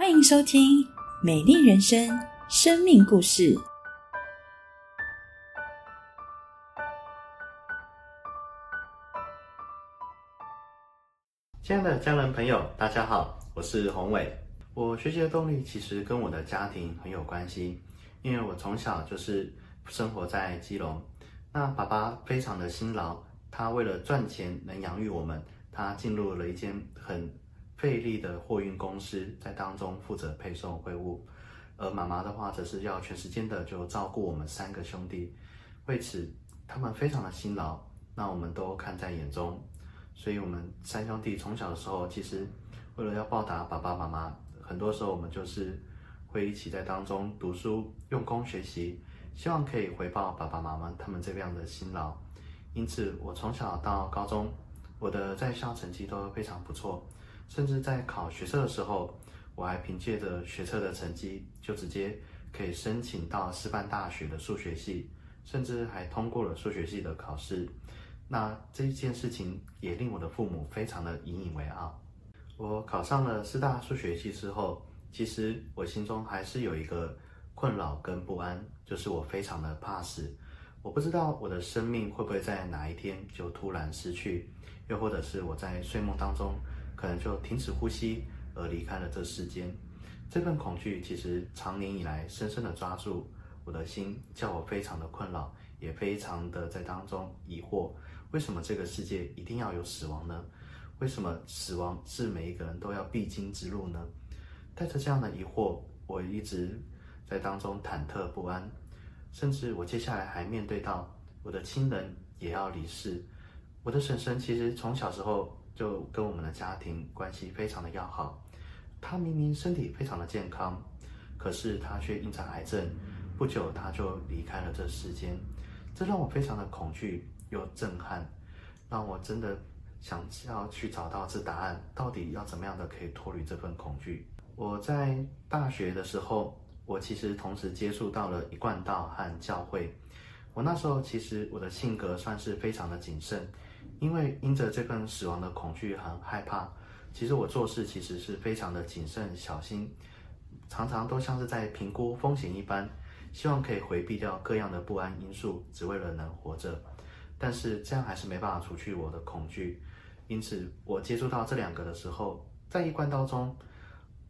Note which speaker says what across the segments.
Speaker 1: 欢迎收听《美丽人生》生命故事。
Speaker 2: 亲爱的家人朋友，大家好，我是宏伟。我学习的动力其实跟我的家庭很有关系，因为我从小就是生活在基隆。那爸爸非常的辛劳，他为了赚钱能养育我们，他进入了一间很费力的货运公司，在当中负责配送货物。而妈妈的话，则是要全时间的就照顾我们三个兄弟。为此，他们非常的辛劳，那我们都看在眼中。所以，我们三兄弟从小的时候，其实为了要报答爸爸妈妈，很多时候我们就是会一起在当中读书、用功学习，希望可以回报爸爸妈妈他们这样的辛劳。因此，我从小到高中，我的在校成绩都非常不错，甚至在考学测的时候，我还凭借着学测的成绩，就直接可以申请到师范大学的数学系，甚至还通过了数学系的考试。那这一件事情也令我的父母非常的引以为傲。我考上了师大数学系之后，其实我心中还是有一个困扰跟不安，就是我非常的怕死。我不知道我的生命会不会在哪一天就突然失去，又或者是我在睡梦当中可能就停止呼吸而离开了这世间。这份恐惧其实长年以来深深的抓住我的心，叫我非常的困扰，也非常的在当中疑惑。为什么这个世界一定要有死亡呢？为什么死亡是每一个人都要必经之路呢？带着这样的疑惑，我一直在当中忐忑不安，甚至我接下来还面对到我的亲人也要离世。我的婶婶其实从小时候就跟我们的家庭关系非常的要好，他明明身体非常的健康，可是他却因着癌症，不久他就离开了这世间，这让我非常的恐惧。又震撼，让我真的想要去找到这答案，到底要怎么样的可以脱离这份恐惧？我在大学的时候，我其实同时接触到了一贯道和教会。我那时候其实我的性格算是非常的谨慎，因为因着这份死亡的恐惧很害怕，其实我做事其实是非常的谨慎小心，常常都像是在评估风险一般，希望可以回避掉各样的不安因素，只为了能活着。但是这样还是没办法除去我的恐惧，因此我接触到这两个的时候，在一贯道中，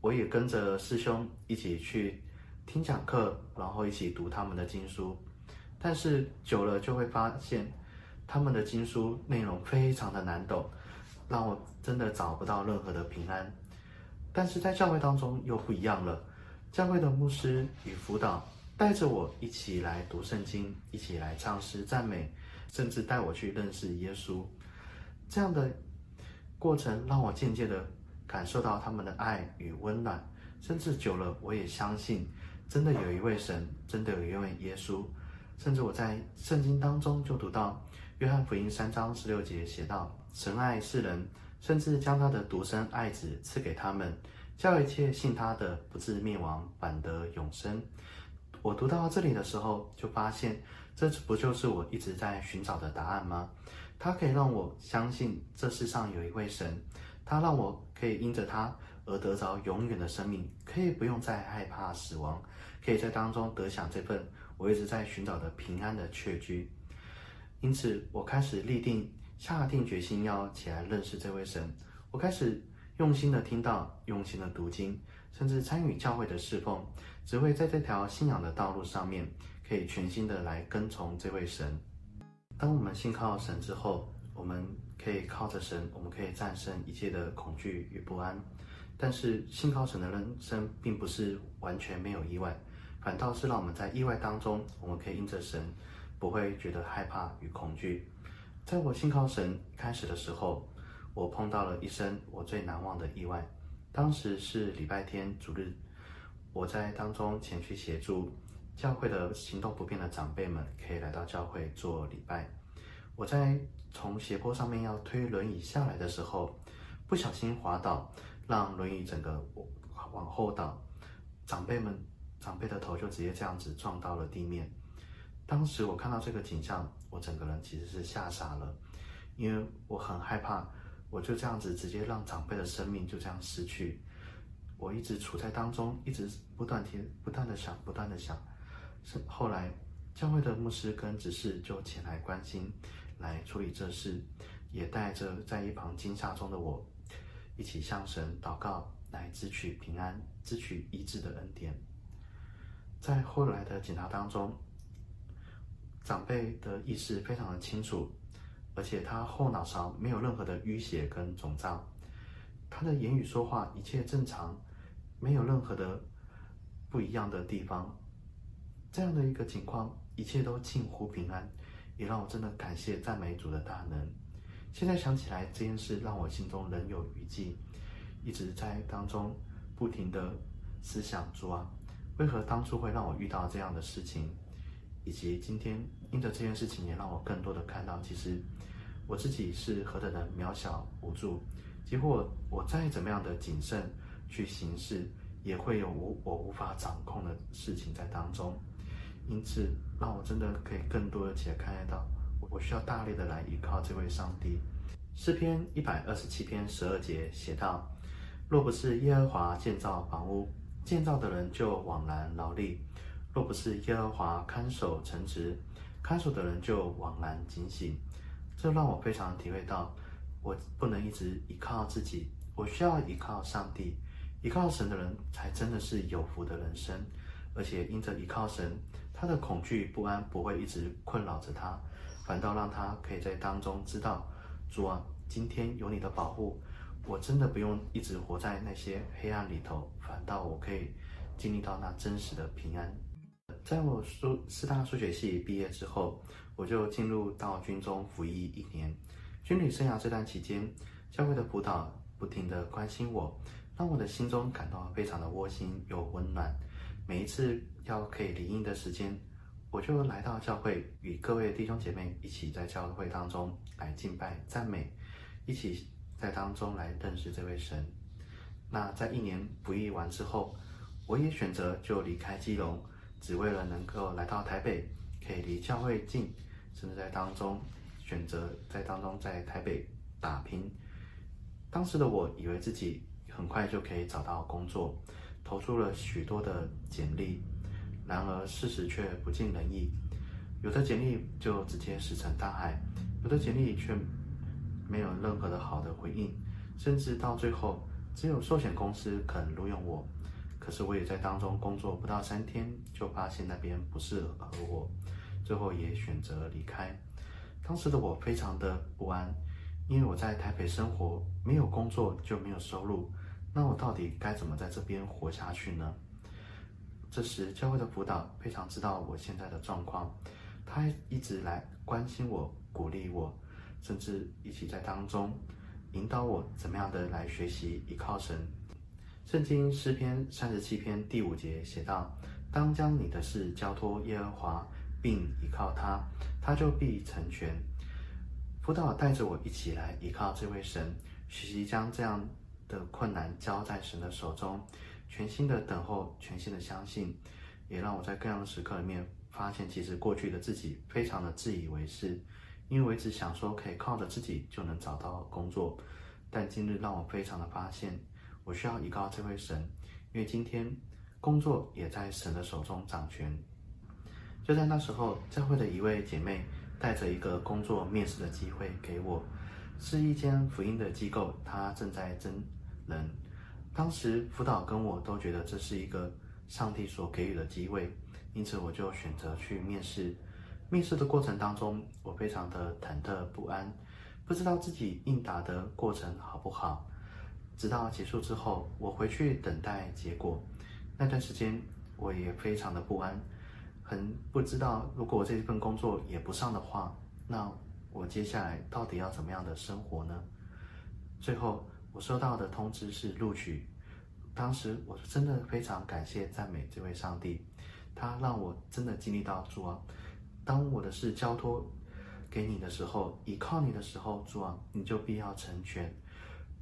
Speaker 2: 我也跟着师兄一起去听讲课，然后一起读他们的经书。但是久了就会发现，他们的经书内容非常的难懂，让我真的找不到任何的平安。但是在教会当中又不一样了，教会的牧师与辅导带着我一起来读圣经，一起来唱诗赞美。甚至带我去认识耶稣，这样的过程让我渐渐的感受到他们的爱与温暖。甚至久了，我也相信，真的有一位神，真的有一位耶稣。甚至我在圣经当中就读到约翰福音三章十六节写道：“神爱世人，甚至将他的独生爱子赐给他们，叫一切信他的不至灭亡，反得永生。”我读到这里的时候，就发现。这不就是我一直在寻找的答案吗？它可以让我相信这世上有一位神，他让我可以因着他而得着永远的生命，可以不用再害怕死亡，可以在当中得享这份我一直在寻找的平安的确居。因此，我开始立定、下定决心要起来认识这位神。我开始用心的听到，用心的读经，甚至参与教会的侍奉，只为在这条信仰的道路上面。可以全心的来跟从这位神。当我们信靠神之后，我们可以靠着神，我们可以战胜一切的恐惧与不安。但是信靠神的人生并不是完全没有意外，反倒是让我们在意外当中，我们可以因着神，不会觉得害怕与恐惧。在我信靠神开始的时候，我碰到了一生我最难忘的意外。当时是礼拜天主日，我在当中前去协助。教会的行动不便的长辈们可以来到教会做礼拜。我在从斜坡上面要推轮椅下来的时候，不小心滑倒，让轮椅整个往后倒，长辈们长辈的头就直接这样子撞到了地面。当时我看到这个景象，我整个人其实是吓傻了，因为我很害怕，我就这样子直接让长辈的生命就这样失去。我一直处在当中，一直不断听、不断的想、不断的想。是后来教会的牧师跟执事就前来关心，来处理这事，也带着在一旁惊吓中的我，一起向神祷告，来支取平安、支取医治的恩典。在后来的检查当中，长辈的意识非常的清楚，而且他后脑勺没有任何的淤血跟肿胀，他的言语说话一切正常，没有任何的不一样的地方。这样的一个情况，一切都近乎平安，也让我真的感谢赞美主的大能。现在想起来这件事，让我心中仍有余悸，一直在当中不停的思想主啊，为何当初会让我遇到这样的事情，以及今天因着这件事情，也让我更多的看到，其实我自己是何等的渺小无助，几乎我再怎么样的谨慎去行事，也会有无我无法掌控的事情在当中。因此，让我真的可以更多的且看得到，我需要大力的来依靠这位上帝。诗篇一百二十七篇十二节写道：“若不是耶和华建造房屋，建造的人就枉然劳力；若不是耶和华看守城池，看守的人就枉然警醒。”这让我非常体会到，我不能一直依靠自己，我需要依靠上帝。依靠神的人才真的是有福的人生，而且因着依靠神。他的恐惧不安不会一直困扰着他，反倒让他可以在当中知道，主啊，今天有你的保护，我真的不用一直活在那些黑暗里头，反倒我可以经历到那真实的平安。在我数四大数学系毕业之后，我就进入到军中服役一年。军旅生涯这段期间，教会的辅导不停的关心我，让我的心中感到非常的窝心又温暖。每一次要可以离应的时间，我就来到教会，与各位弟兄姐妹一起在教会当中来敬拜赞美，一起在当中来认识这位神。那在一年服役完之后，我也选择就离开基隆，只为了能够来到台北，可以离教会近，甚至在当中选择在当中在台北打拼。当时的我以为自己很快就可以找到工作。投出了许多的简历，然而事实却不尽人意。有的简历就直接石沉大海，有的简历却没有任何的好的回应，甚至到最后只有寿险公司肯录用我。可是我也在当中工作不到三天，就发现那边不适合我，最后也选择离开。当时的我非常的不安，因为我在台北生活，没有工作就没有收入。那我到底该怎么在这边活下去呢？这时，教会的辅导非常知道我现在的状况，他一直来关心我、鼓励我，甚至一起在当中引导我怎么样的来学习依靠神。圣经诗篇三十七篇第五节写道：“当将你的事交托耶和华，并依靠他，他就必成全。”辅导带着我一起来依靠这位神，学习将这样。的困难交在神的手中，全新的等候，全新的相信，也让我在各样的时刻里面发现，其实过去的自己非常的自以为是，因为我一直想说可以靠着自己就能找到工作，但今日让我非常的发现，我需要依靠这位神，因为今天工作也在神的手中掌权。就在那时候，教会的一位姐妹带着一个工作面试的机会给我，是一间福音的机构，她正在征。人，当时辅导跟我都觉得这是一个上帝所给予的机会，因此我就选择去面试。面试的过程当中，我非常的忐忑不安，不知道自己应答的过程好不好。直到结束之后，我回去等待结果，那段时间我也非常的不安，很不知道如果我这份工作也不上的话，那我接下来到底要怎么样的生活呢？最后。我收到的通知是录取，当时我真的非常感谢赞美这位上帝，他让我真的经历到主啊，当我的事交托给你的时候，依靠你的时候，主啊，你就必要成全。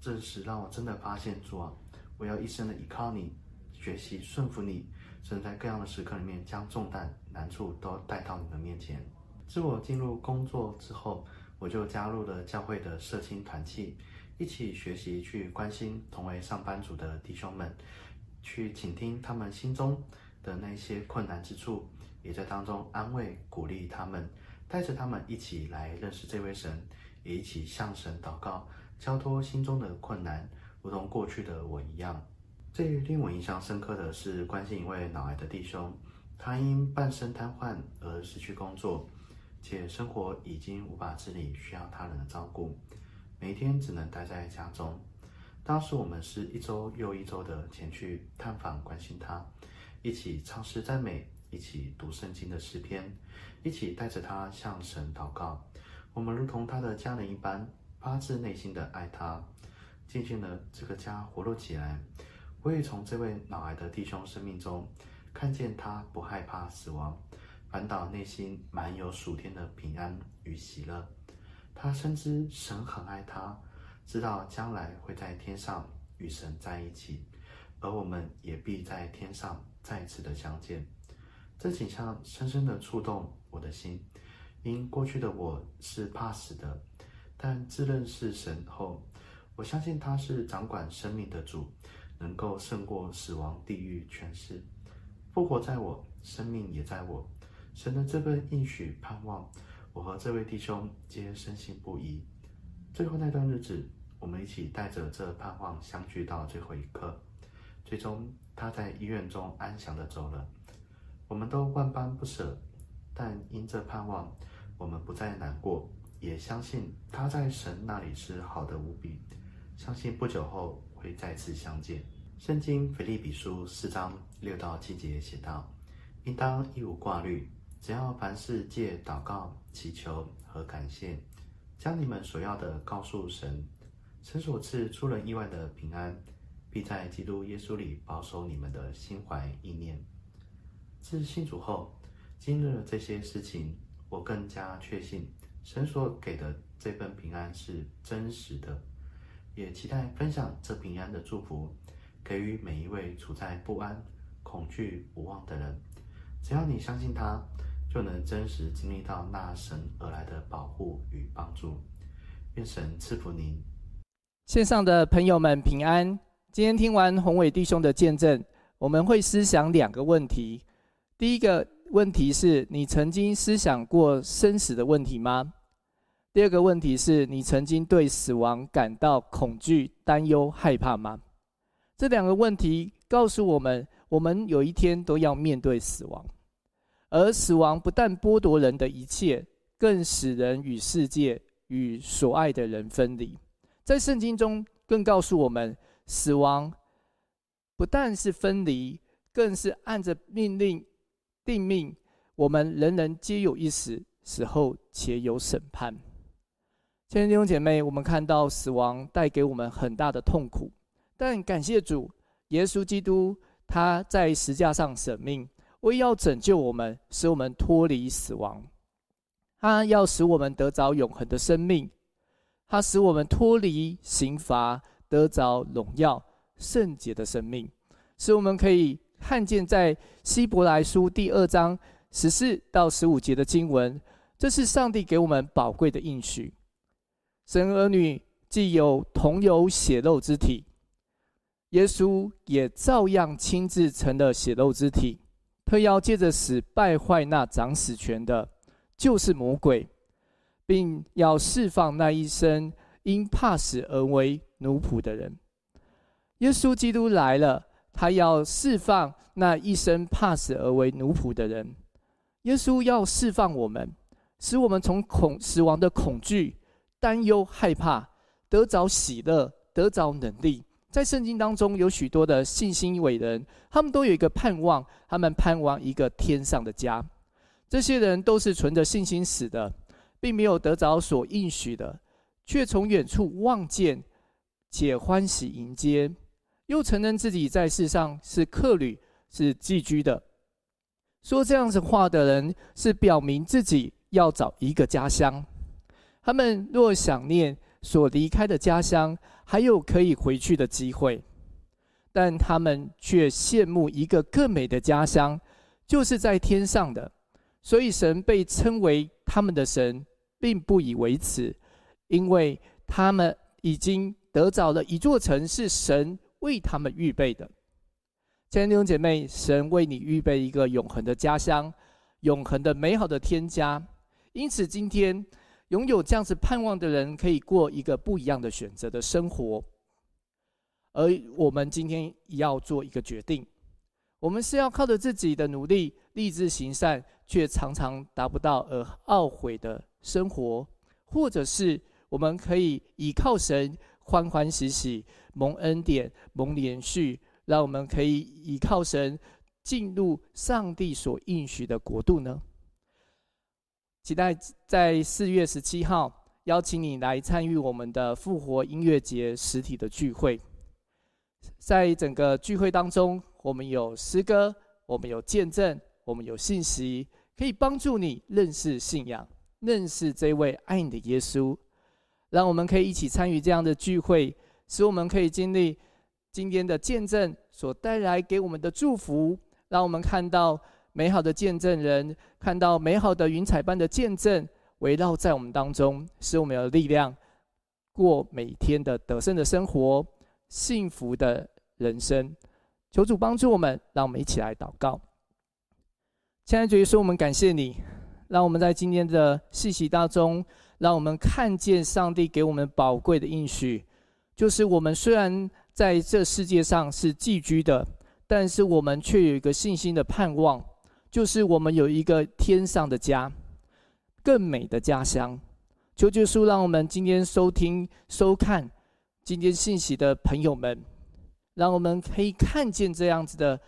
Speaker 2: 这时让我真的发现主啊，我要一生的依靠你，学习顺服你，甚至在各样的时刻里面将重担难处都带到你的面前。自我进入工作之后，我就加入了教会的社青团契。一起学习去关心同为上班族的弟兄们，去倾听他们心中的那些困难之处，也在当中安慰鼓励他们，带着他们一起来认识这位神，也一起向神祷告，交托心中的困难，如同过去的我一样。最令我印象深刻的是关心一位脑癌的弟兄，他因半身瘫痪而失去工作。且生活已经无法自理，需要他人的照顾，每天只能待在家中。当时我们是一周又一周的前去探访关心他，一起唱诗赞美，一起读圣经的诗篇，一起带着他向神祷告。我们如同他的家人一般，发自内心的爱他。渐渐的，这个家活络起来。我也从这位脑癌的弟兄生命中，看见他不害怕死亡。反倒内心满有属天的平安与喜乐。他深知神很爱他，知道将来会在天上与神在一起，而我们也必在天上再次的相见。这景象深深的触动我的心。因过去的我是怕死的，但自认识神后，我相信他是掌管生命的主，能够胜过死亡、地狱、权势。复活在我，生命也在我。神的这份应许盼望，我和这位弟兄皆深信不疑。最后那段日子，我们一起带着这盼望相聚到最后一刻。最终，他在医院中安详的走了。我们都万般不舍，但因这盼望，我们不再难过，也相信他在神那里是好的无比。相信不久后会再次相见。圣经腓立比书四章六到七节写道：“应当一无挂虑。”只要凡事借祷告、祈求和感谢，将你们所要的告诉神，神所赐出人意外的平安，必在基督耶稣里保守你们的心怀意念。自信主后，经历了这些事情，我更加确信神所给的这份平安是真实的，也期待分享这平安的祝福，给予每一位处在不安、恐惧、无望的人。只要你相信他。就能真实经历到那神而来的保护与帮助。愿神赐福您。
Speaker 3: 线上的朋友们平安。今天听完宏伟弟兄的见证，我们会思想两个问题。第一个问题是你曾经思想过生死的问题吗？第二个问题是你曾经对死亡感到恐惧、担忧、害怕吗？这两个问题告诉我们，我们有一天都要面对死亡。而死亡不但剥夺人的一切，更使人与世界、与所爱的人分离。在圣经中，更告诉我们，死亡不但是分离，更是按着命令定命。我们人人皆有一死，死后且有审判。亲爱的弟兄姐妹，我们看到死亡带给我们很大的痛苦，但感谢主，耶稣基督他在石架上舍命。为要拯救我们，使我们脱离死亡；他要使我们得着永恒的生命；他使我们脱离刑罚，得着荣耀圣洁的生命，使我们可以看见在希伯来书第二章十四到十五节的经文，这是上帝给我们宝贵的应许。神儿女既有同有血肉之体，耶稣也照样亲自成了血肉之体。特要借着死败坏那掌死权的，就是魔鬼，并要释放那一生因怕死而为奴仆的人。耶稣基督来了，他要释放那一生怕死而为奴仆的人。耶稣要释放我们，使我们从恐死亡的恐惧、担忧、害怕，得着喜乐，得着能力。在圣经当中，有许多的信心伟人，他们都有一个盼望，他们盼望一个天上的家。这些人都是存着信心死的，并没有得着所应许的，却从远处望见，且欢喜迎接，又承认自己在世上是客旅，是寄居的。说这样子话的人，是表明自己要找一个家乡。他们若想念所离开的家乡，还有可以回去的机会，但他们却羡慕一个更美的家乡，就是在天上的。所以神被称为他们的神，并不以为耻，因为他们已经得着了一座城，是神为他们预备的。亲爱的弟兄姐妹，神为你预备一个永恒的家乡，永恒的美好的天家。因此，今天拥有这样子盼望的人，可以过一个不一样的选择的生活。而我们今天要做一个决定，我们是要靠着自己的努力，立志行善，却常常达不到而懊悔的生活，或者是我们可以依靠神，欢欢喜喜蒙恩典，蒙连续。让我们可以依靠神进入上帝所应许的国度呢？期待在四月十七号邀请你来参与我们的复活音乐节实体的聚会。在整个聚会当中，我们有诗歌，我们有见证，我们有信息，可以帮助你认识信仰，认识这位爱你的耶稣。让我们可以一起参与这样的聚会，使我们可以经历。今天的见证所带来给我们的祝福，让我们看到美好的见证人，看到美好的云彩般的见证围绕在我们当中，使我们有力量过每天的得胜的生活，幸福的人生。求主帮助我们，让我们一起来祷告。亲爱的主耶稣，我们感谢你，让我们在今天的信息当中，让我们看见上帝给我们宝贵的应许，就是我们虽然。在这世界上是寄居的，但是我们却有一个信心的盼望，就是我们有一个天上的家，更美的家乡。求耶稣，让我们今天收听、收看今天信息的朋友们，让我们可以看见这样子的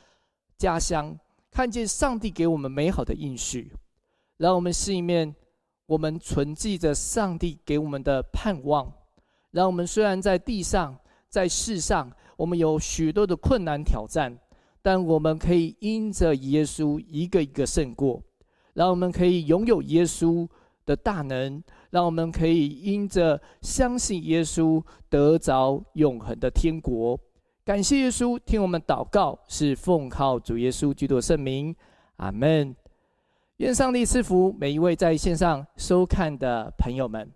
Speaker 3: 家乡，看见上帝给我们美好的应许，让我们心里面我们存记着上帝给我们的盼望，让我们虽然在地上。在世上，我们有许多的困难挑战，但我们可以因着耶稣一个一个胜过，让我们可以拥有耶稣的大能，让我们可以因着相信耶稣得着永恒的天国。感谢耶稣，听我们祷告，是奉靠主耶稣基督的圣名，阿门。愿上帝赐福每一位在线上收看的朋友们。